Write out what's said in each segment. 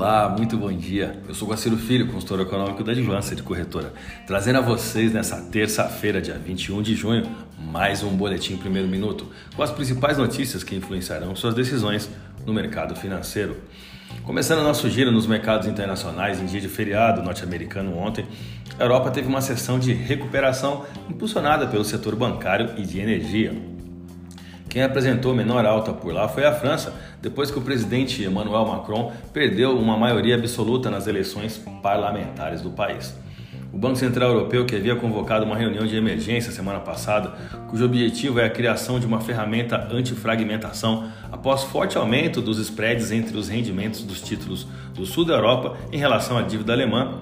Olá, muito bom dia. Eu sou Guaciro Filho, consultor econômico da Advança de Corretora, trazendo a vocês nessa terça-feira, dia 21 de junho, mais um boletim primeiro minuto, com as principais notícias que influenciarão suas decisões no mercado financeiro. Começando nosso giro nos mercados internacionais em dia de feriado norte-americano ontem, a Europa teve uma sessão de recuperação impulsionada pelo setor bancário e de energia. Quem apresentou menor alta por lá foi a França, depois que o presidente Emmanuel Macron perdeu uma maioria absoluta nas eleições parlamentares do país. O Banco Central Europeu, que havia convocado uma reunião de emergência semana passada, cujo objetivo é a criação de uma ferramenta antifragmentação após forte aumento dos spreads entre os rendimentos dos títulos do sul da Europa em relação à dívida alemã,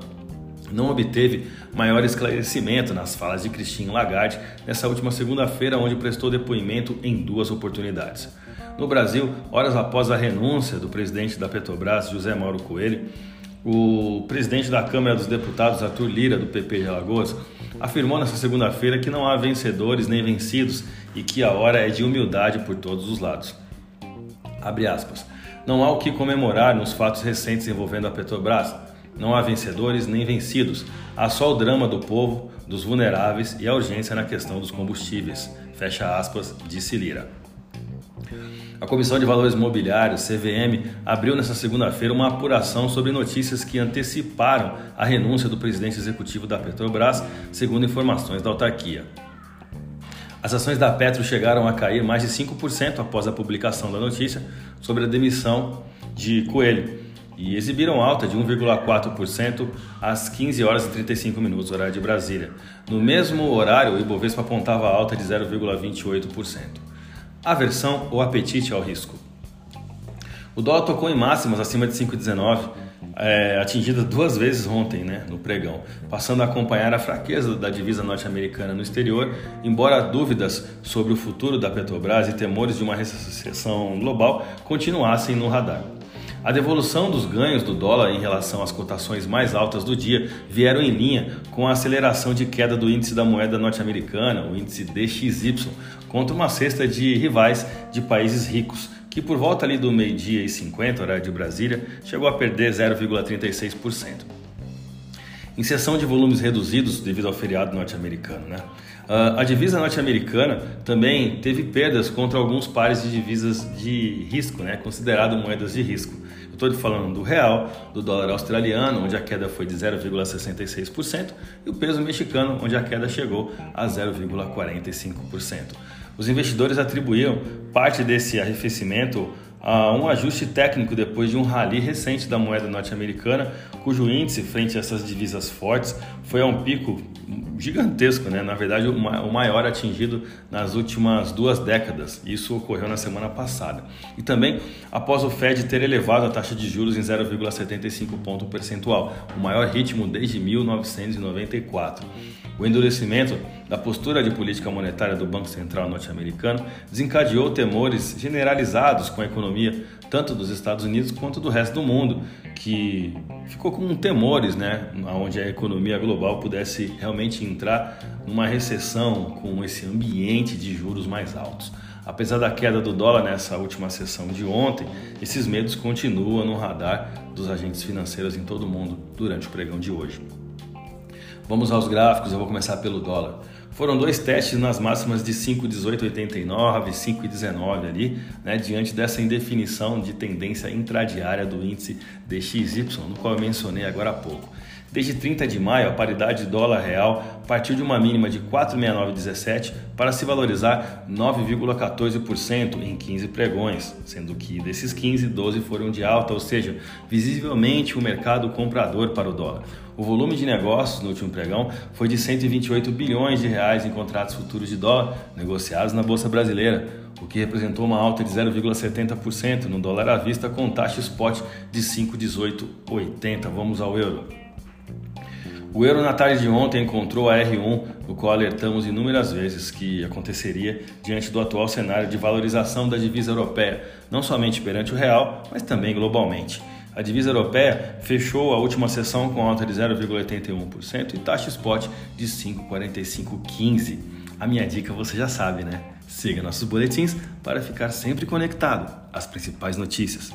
não obteve maior esclarecimento nas falas de Christine Lagarde nessa última segunda-feira, onde prestou depoimento em duas oportunidades. No Brasil, horas após a renúncia do presidente da Petrobras, José Mauro Coelho, o presidente da Câmara dos Deputados, Arthur Lira, do PP de Alagoas, afirmou nessa segunda-feira que não há vencedores nem vencidos e que a hora é de humildade por todos os lados. Abre aspas. Não há o que comemorar nos fatos recentes envolvendo a Petrobras. Não há vencedores nem vencidos. Há só o drama do povo, dos vulneráveis e a urgência na questão dos combustíveis. Fecha aspas, disse Lira. A Comissão de Valores Mobiliários, CVM, abriu nesta segunda-feira uma apuração sobre notícias que anteciparam a renúncia do presidente executivo da Petrobras, segundo informações da autarquia. As ações da Petro chegaram a cair mais de 5% após a publicação da notícia sobre a demissão de Coelho e exibiram alta de 1,4% às 15 horas e 35 minutos, horário de Brasília. No mesmo horário, o Ibovespa apontava alta de 0,28%. Aversão ou apetite ao risco? O dólar tocou em máximas acima de 5,19, é, atingida duas vezes ontem né, no pregão, passando a acompanhar a fraqueza da divisa norte-americana no exterior, embora dúvidas sobre o futuro da Petrobras e temores de uma recessão global continuassem no radar. A devolução dos ganhos do dólar em relação às cotações mais altas do dia vieram em linha com a aceleração de queda do índice da moeda norte-americana, o índice DXY, contra uma cesta de rivais de países ricos, que por volta ali do meio-dia e 50, horário de Brasília, chegou a perder 0,36% em sessão de volumes reduzidos devido ao feriado norte-americano. Né? Uh, a divisa norte-americana também teve perdas contra alguns pares de divisas de risco, né? considerado moedas de risco. Estou falando do real, do dólar australiano, onde a queda foi de 0,66%, e o peso mexicano, onde a queda chegou a 0,45%. Os investidores atribuíam parte desse arrefecimento um ajuste técnico depois de um rally recente da moeda norte-americana, cujo índice frente a essas divisas fortes foi a um pico gigantesco, né? na verdade o maior atingido nas últimas duas décadas. Isso ocorreu na semana passada. E também após o Fed ter elevado a taxa de juros em 0,75 ponto percentual, o maior ritmo desde 1994. O endurecimento da postura de política monetária do Banco Central norte-americano desencadeou temores generalizados com a economia tanto dos Estados Unidos quanto do resto do mundo, que ficou com temores, né, onde a economia global pudesse realmente entrar numa recessão com esse ambiente de juros mais altos. Apesar da queda do dólar nessa última sessão de ontem, esses medos continuam no radar dos agentes financeiros em todo o mundo durante o pregão de hoje. Vamos aos gráficos, eu vou começar pelo dólar. Foram dois testes nas máximas de 5,1889 e 5,19 ali, né, diante dessa indefinição de tendência intradiária do índice DXY, no qual eu mencionei agora há pouco. Desde 30 de maio, a paridade dólar real partiu de uma mínima de 4,6917 para se valorizar 9,14% em 15 pregões, sendo que desses 15, 12 foram de alta, ou seja, visivelmente o mercado comprador para o dólar. O volume de negócios no último pregão foi de 128 bilhões de reais em contratos futuros de dólar negociados na bolsa brasileira, o que representou uma alta de 0,70% no dólar à vista com taxa spot de 5,1880. Vamos ao euro. O euro na tarde de ontem encontrou a R1, no qual alertamos inúmeras vezes que aconteceria diante do atual cenário de valorização da divisa europeia, não somente perante o real, mas também globalmente. A divisa europeia fechou a última sessão com alta de 0,81% e taxa spot de 5,4515. A minha dica você já sabe, né? Siga nossos boletins para ficar sempre conectado às principais notícias.